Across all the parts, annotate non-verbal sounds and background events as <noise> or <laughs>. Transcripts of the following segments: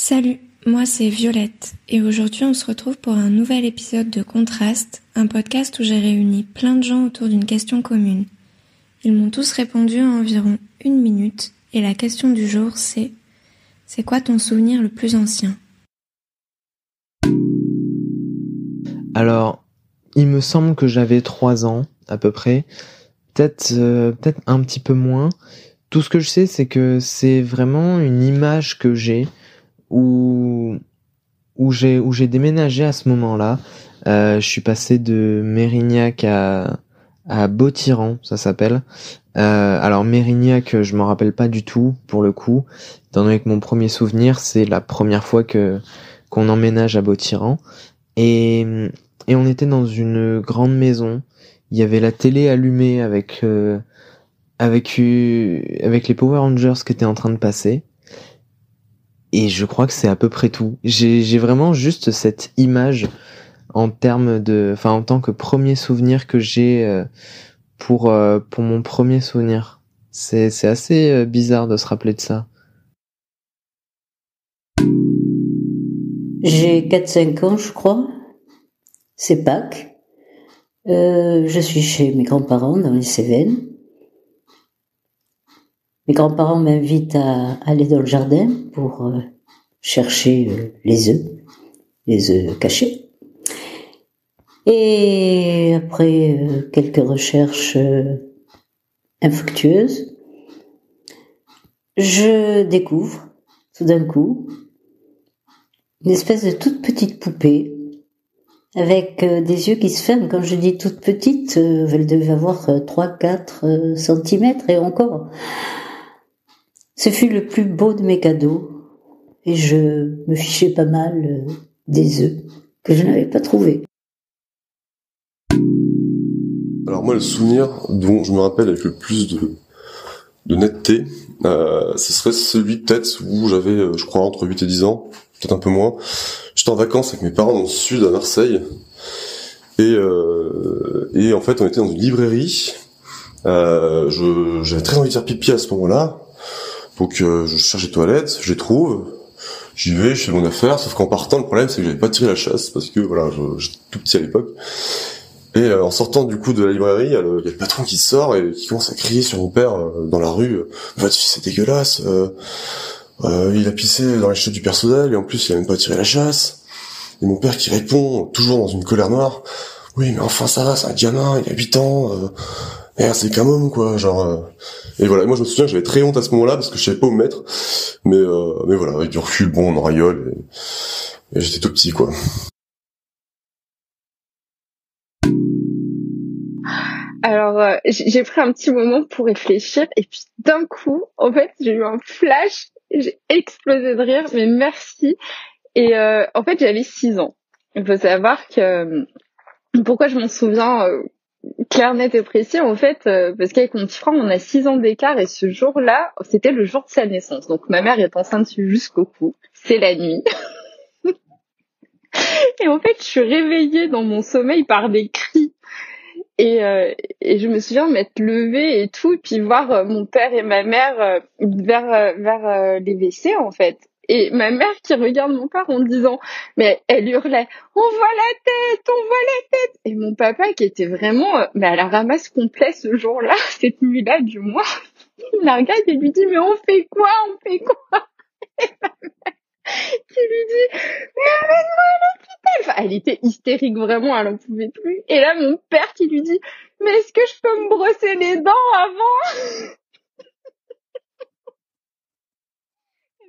Salut, moi c'est Violette et aujourd'hui on se retrouve pour un nouvel épisode de Contraste, un podcast où j'ai réuni plein de gens autour d'une question commune. Ils m'ont tous répondu en environ une minute et la question du jour c'est C'est quoi ton souvenir le plus ancien? Alors, il me semble que j'avais trois ans à peu près, peut-être euh, peut-être un petit peu moins. Tout ce que je sais c'est que c'est vraiment une image que j'ai où où j'ai où j'ai déménagé à ce moment-là. Euh, je suis passé de Mérignac à à Beautiran, ça s'appelle. Euh, alors Mérignac, je m'en rappelle pas du tout pour le coup, étant donné que mon premier souvenir, c'est la première fois que qu'on emménage à Beautiran et et on était dans une grande maison. Il y avait la télé allumée avec euh, avec euh, avec les Power Rangers qui étaient en train de passer. Et je crois que c'est à peu près tout. J'ai vraiment juste cette image en termes de, enfin en tant que premier souvenir que j'ai euh, pour euh, pour mon premier souvenir. C'est c'est assez euh, bizarre de se rappeler de ça. J'ai 4-5 ans, je crois. C'est Pâques. Euh, je suis chez mes grands-parents dans les Cévennes. Mes grands-parents m'invitent à aller dans le jardin pour euh, chercher euh, les œufs, les œufs cachés. Et après euh, quelques recherches infructueuses, je découvre tout d'un coup une espèce de toute petite poupée avec des yeux qui se ferment. Quand je dis toute petite, elle devait avoir 3-4 centimètres et encore. Ce fut le plus beau de mes cadeaux et je me fichais pas mal euh, des œufs que je n'avais pas trouvés. Alors moi, le souvenir dont je me rappelle avec le plus de, netteté, euh, ce serait celui peut-être où j'avais, euh, je crois, entre 8 et 10 ans, peut-être un peu moins. J'étais en vacances avec mes parents dans le sud, à Marseille, et, euh, et en fait, on était dans une librairie. J'avais très envie de faire pipi à ce moment-là, donc euh, je cherche les toilettes, je les trouve, j'y vais, je fais mon affaire, sauf qu'en partant, le problème c'est que j'avais pas tiré la chasse, parce que voilà, j'étais tout petit à l'époque. Et euh, en sortant du coup de la librairie, il y, a le, patron qui sort et qui commence à crier sur mon père euh, dans la rue. Votre fils c'est dégueulasse. il a pissé dans les chutes du personnel et en plus il a même pas tiré la chasse. Et mon père qui répond toujours dans une colère noire. Oui mais enfin ça va, c'est un gamin, il a 8 ans. Merde c'est qu'un homme quoi, genre. Et voilà, moi je me souviens j'avais très honte à ce moment-là parce que je savais pas où me mettre. Mais euh, mais voilà, avec du recul, bon, on en rigole. Et, j'étais tout petit, quoi. Alors, euh, j'ai pris un petit moment pour réfléchir et puis d'un coup, en fait, j'ai eu un flash, j'ai explosé de rire, mais merci. Et euh, en fait, j'avais 6 ans. Il faut savoir que pourquoi je m'en souviens clair, net et précis, en fait, euh, parce qu'avec mon petit frère, on a six ans d'écart et ce jour-là, c'était le jour de sa naissance. Donc ma mère est enceinte jusqu'au cou. C'est la nuit. <laughs> et en fait, je suis réveillée dans mon sommeil par des cris. Et, euh, et je me souviens m'être levée et tout, et puis voir euh, mon père et ma mère vers, vers les WC, en fait. Et ma mère qui regarde mon père en disant, mais elle hurlait, on voit la tête, on voit la tête. Et mon papa qui était vraiment, euh, mais à la ramasse complet ce jour-là, <laughs> cette nuit-là du mois, <laughs> il la regarde et lui dit, mais on fait quoi, on fait quoi? <laughs> Et ma mère qui lui dit, mais amène-moi à l'hôpital. Elle était hystérique vraiment, elle en pouvait plus. Et là, mon père qui lui dit, mais est-ce que je peux me brosser les dents avant?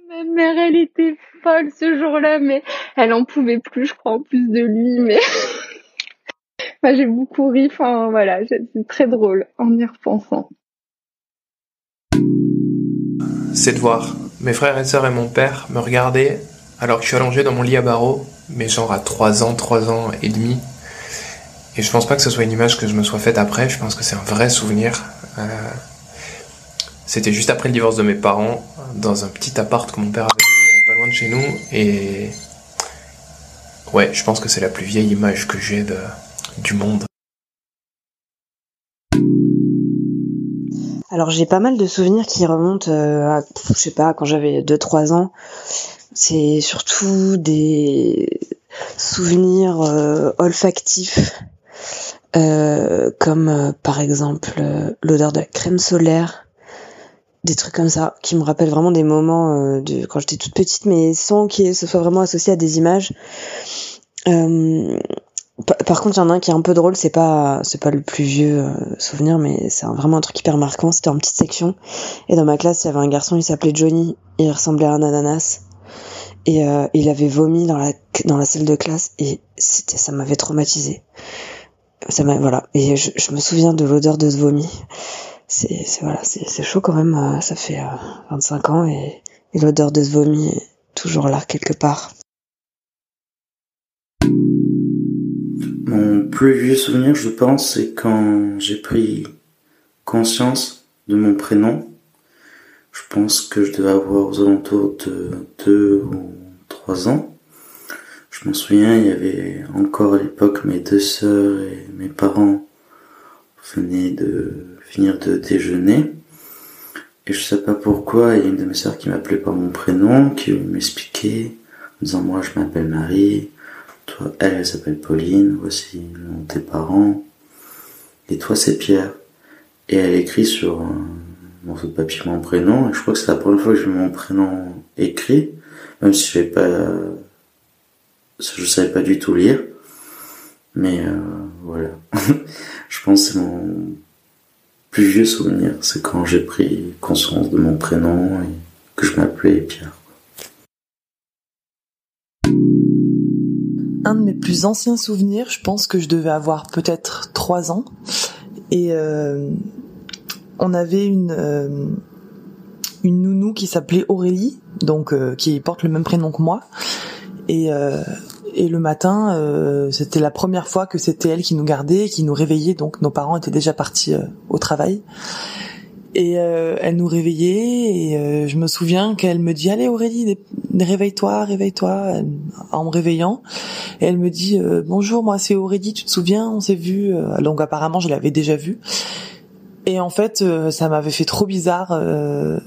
Ma mère, elle était folle ce jour-là, mais elle en pouvait plus, je crois, en plus de lui, mais <laughs> j'ai beaucoup ri, enfin voilà, c'est très drôle en y repensant. C'est de voir mes frères et sœurs et mon père me regarder alors que je suis allongé dans mon lit à barreaux, mais genre à 3 ans, 3 ans et demi. Et je pense pas que ce soit une image que je me sois faite après, je pense que c'est un vrai souvenir. Euh, c'était juste après le divorce de mes parents, dans un petit appart que mon père avait loué pas loin de chez nous. Et ouais, je pense que c'est la plus vieille image que j'ai de, du monde. Alors j'ai pas mal de souvenirs qui remontent euh, à, je sais pas, quand j'avais 2-3 ans. c'est surtout des souvenirs euh, olfactifs, euh, comme euh, par exemple l'odeur de la crème solaire, des trucs comme ça, qui me rappellent vraiment des moments de quand j'étais toute petite, mais sans que ce soit vraiment associé à des images. Par contre, il y en a un qui est un peu drôle, c'est pas c'est pas le plus vieux souvenir, mais c'est vraiment un truc hyper marquant. C'était en petite section, et dans ma classe, il y avait un garçon, il s'appelait Johnny, il ressemblait à un ananas, et euh, il avait vomi dans la dans la salle de classe. Et c'était ça m'avait traumatisé. Ça m'a voilà. Et je, je, me souviens de l'odeur de ce vomi c'est voilà c'est chaud quand même euh, ça fait 25 euh, ans et, l'odeur de ce vomi est toujours là quelque part mon plus vieux souvenir je pense c'est quand j'ai pris conscience de mon prénom je pense que je devais avoir aux alentours de deux ou trois ans. Je m'en souviens, il y avait encore à l'époque mes deux sœurs et mes parents venaient de finir de déjeuner. Et je sais pas pourquoi, il y a une de mes sœurs qui m'appelait par mon prénom, qui m'expliquait, en disant moi je m'appelle Marie, toi elle, elle s'appelle Pauline, voici tes parents, et toi c'est Pierre. Et elle écrit sur morceau de papier mon prénom, et je crois que c'est la première fois que j'ai mon prénom écrit, même si je pas, je savais pas du tout lire. Mais euh, voilà, je <laughs> c'est mon plus vieux souvenir, c'est quand j'ai pris conscience de mon prénom et que je m'appelais Pierre. Un de mes plus anciens souvenirs, je pense que je devais avoir peut-être trois ans, et euh, on avait une euh, une nounou qui s'appelait Aurélie, donc euh, qui porte le même prénom que moi. Et et le matin, c'était la première fois que c'était elle qui nous gardait, qui nous réveillait. Donc nos parents étaient déjà partis au travail. Et elle nous réveillait. Et je me souviens qu'elle me dit allez Aurélie réveille-toi réveille-toi en me réveillant. Elle me dit bonjour moi c'est Aurélie tu te souviens on s'est vu donc apparemment je l'avais déjà vue. Et en fait, euh, ça m'avait fait trop bizarre euh,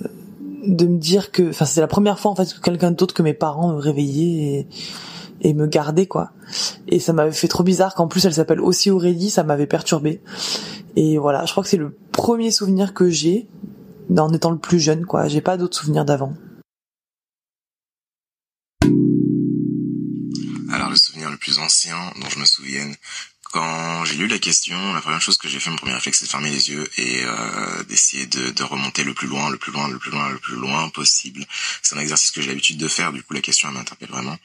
de me dire que, enfin, c'était la première fois en fait que quelqu'un d'autre que mes parents me réveillait et, et me gardait quoi. Et ça m'avait fait trop bizarre qu'en plus elle s'appelle aussi Aurélie, ça m'avait perturbé. Et voilà, je crois que c'est le premier souvenir que j'ai en étant le plus jeune quoi. J'ai pas d'autres souvenirs d'avant. Alors le souvenir le plus ancien dont je me souvienne, quand j'ai lu la question, la première chose que j'ai fait, mon premier réflexe, c'est de fermer les yeux et euh, d'essayer de, de, remonter le plus loin, le plus loin, le plus loin, le plus loin possible. C'est un exercice que j'ai l'habitude de faire, du coup la question elle m'interpelle vraiment.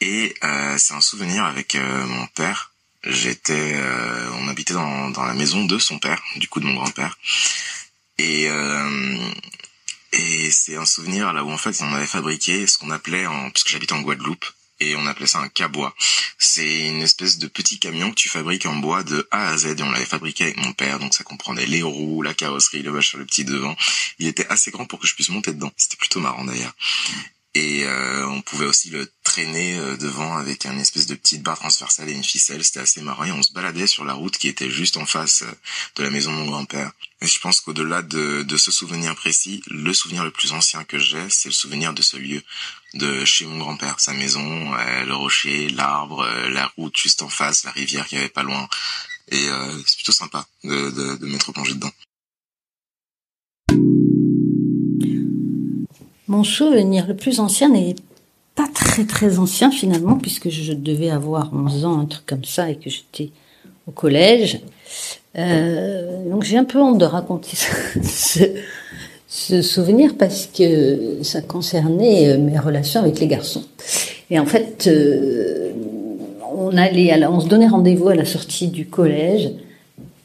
Et euh, c'est un souvenir avec euh, mon père. J'étais, euh, on habitait dans, dans la maison de son père, du coup de mon grand-père. Et euh, et c'est un souvenir là où en fait on avait fabriqué ce qu'on appelait, en, puisque j'habite en Guadeloupe, et on appelait ça un cabois. C'est une espèce de petit camion que tu fabriques en bois de A à Z et on l'avait fabriqué avec mon père, donc ça comprenait les roues, la carrosserie, le sur le petit devant. Il était assez grand pour que je puisse monter dedans. C'était plutôt marrant d'ailleurs. Et euh, on pouvait aussi le traîner euh, devant avec un espèce de petite barre transversale et une ficelle. C'était assez marrant. Et on se baladait sur la route qui était juste en face euh, de la maison de mon grand-père. Et je pense qu'au-delà de, de ce souvenir précis, le souvenir le plus ancien que j'ai, c'est le souvenir de ce lieu, de chez mon grand-père, sa maison, le rocher, l'arbre, la route juste en face, la rivière qui avait pas loin. Et c'est plutôt sympa de, de, de m'être plongé dedans. Mon souvenir le plus ancien n'est pas très très ancien finalement, puisque je devais avoir 11 ans, un truc comme ça, et que j'étais au collège. Euh, donc j'ai un peu honte de raconter <laughs> ce, ce, souvenir parce que ça concernait euh, mes relations avec les garçons. Et en fait, euh, on allait, à on se donnait rendez-vous à la sortie du collège,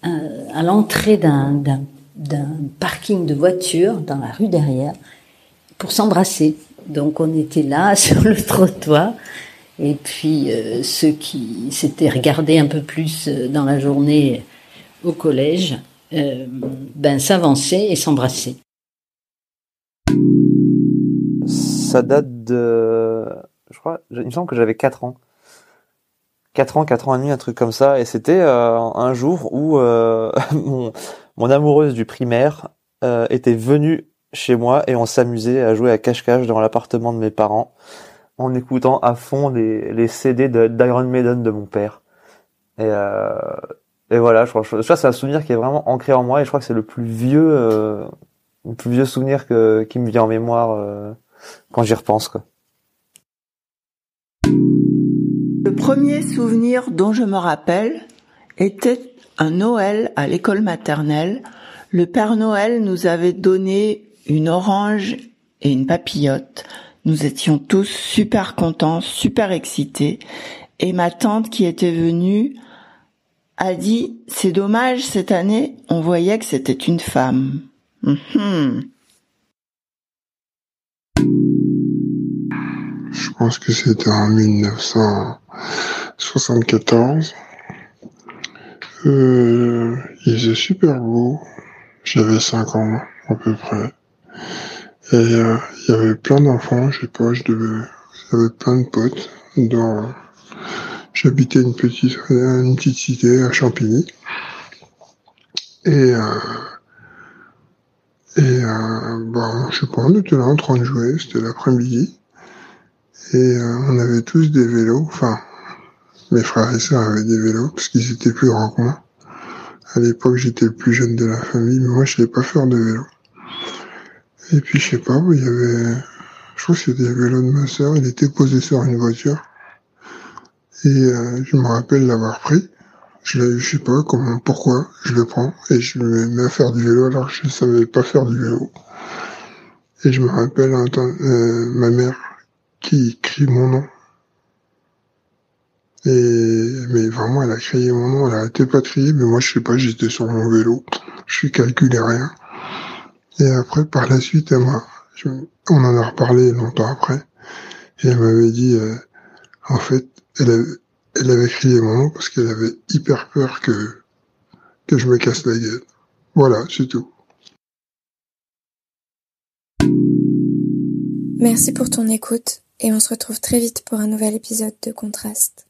à l'entrée d'un parking de voitures dans la rue derrière pour s'embrasser. Donc on était là <laughs> sur le trottoir et puis euh, ceux qui s'étaient regardés un peu plus euh, dans la journée au collège, euh, ben s'avançaient et s'embrassaient. Ça date de, je crois, il me semble que j'avais 4 ans. 4 ans, 4 ans et demi, un truc comme ça. Et c'était un jour où <laughs> mon, mon amoureuse du primaire était venue chez moi et on s'amusait à jouer à cache-cache dans l'appartement de mes parents en écoutant à fond les, les CD d'Iron Maiden de mon père. Et, euh, et voilà, je crois, que c'est un souvenir qui est vraiment ancré en moi et je crois que c'est le plus vieux, euh, le plus vieux souvenir que, qui me vient en mémoire euh, quand j'y repense. Quoi. Le premier souvenir dont je me rappelle était un Noël à l'école maternelle. Le Père Noël nous avait donné une orange et une papillote. Nous étions tous super contents, super excités. Et ma tante qui était venue a dit, c'est dommage, cette année, on voyait que c'était une femme. Mhm. Je pense que c'était en 1974. Euh, il faisait super beau. J'avais 5 ans à peu près. Et euh, il y avait plein d'enfants, je sais pas, je devais, j'avais plein de potes. Dans, j'habitais une petite, une petite cité à Champigny. Et euh, et euh, bon, je sais pas, on était là en train de jouer, c'était l'après-midi. Et euh, on avait tous des vélos, enfin, mes frères et sœurs avaient des vélos, parce qu'ils étaient plus grands que moi. À l'époque, j'étais le plus jeune de la famille, mais moi, je savais pas faire de vélo. Et puis, je sais pas, il y avait, je crois que c'était vélo de ma sœur, il était posé sur une voiture. Et euh, je me rappelle l'avoir pris. Je, je sais pas comment, pourquoi, je le prends et je me mets à faire du vélo alors que je savais pas faire du vélo. Et je me rappelle euh, ma mère qui crie mon nom. Et mais vraiment, elle a crié mon nom, elle arrêtait pas de mais moi je sais pas, j'étais sur mon vélo, je calculais rien. Et après, par la suite, on en a reparlé longtemps après, et elle m'avait dit, euh, en fait, elle avait, elle avait crié mon nom parce qu'elle avait hyper peur que que je me casse la gueule. Voilà, c'est tout. Merci pour ton écoute et on se retrouve très vite pour un nouvel épisode de Contraste.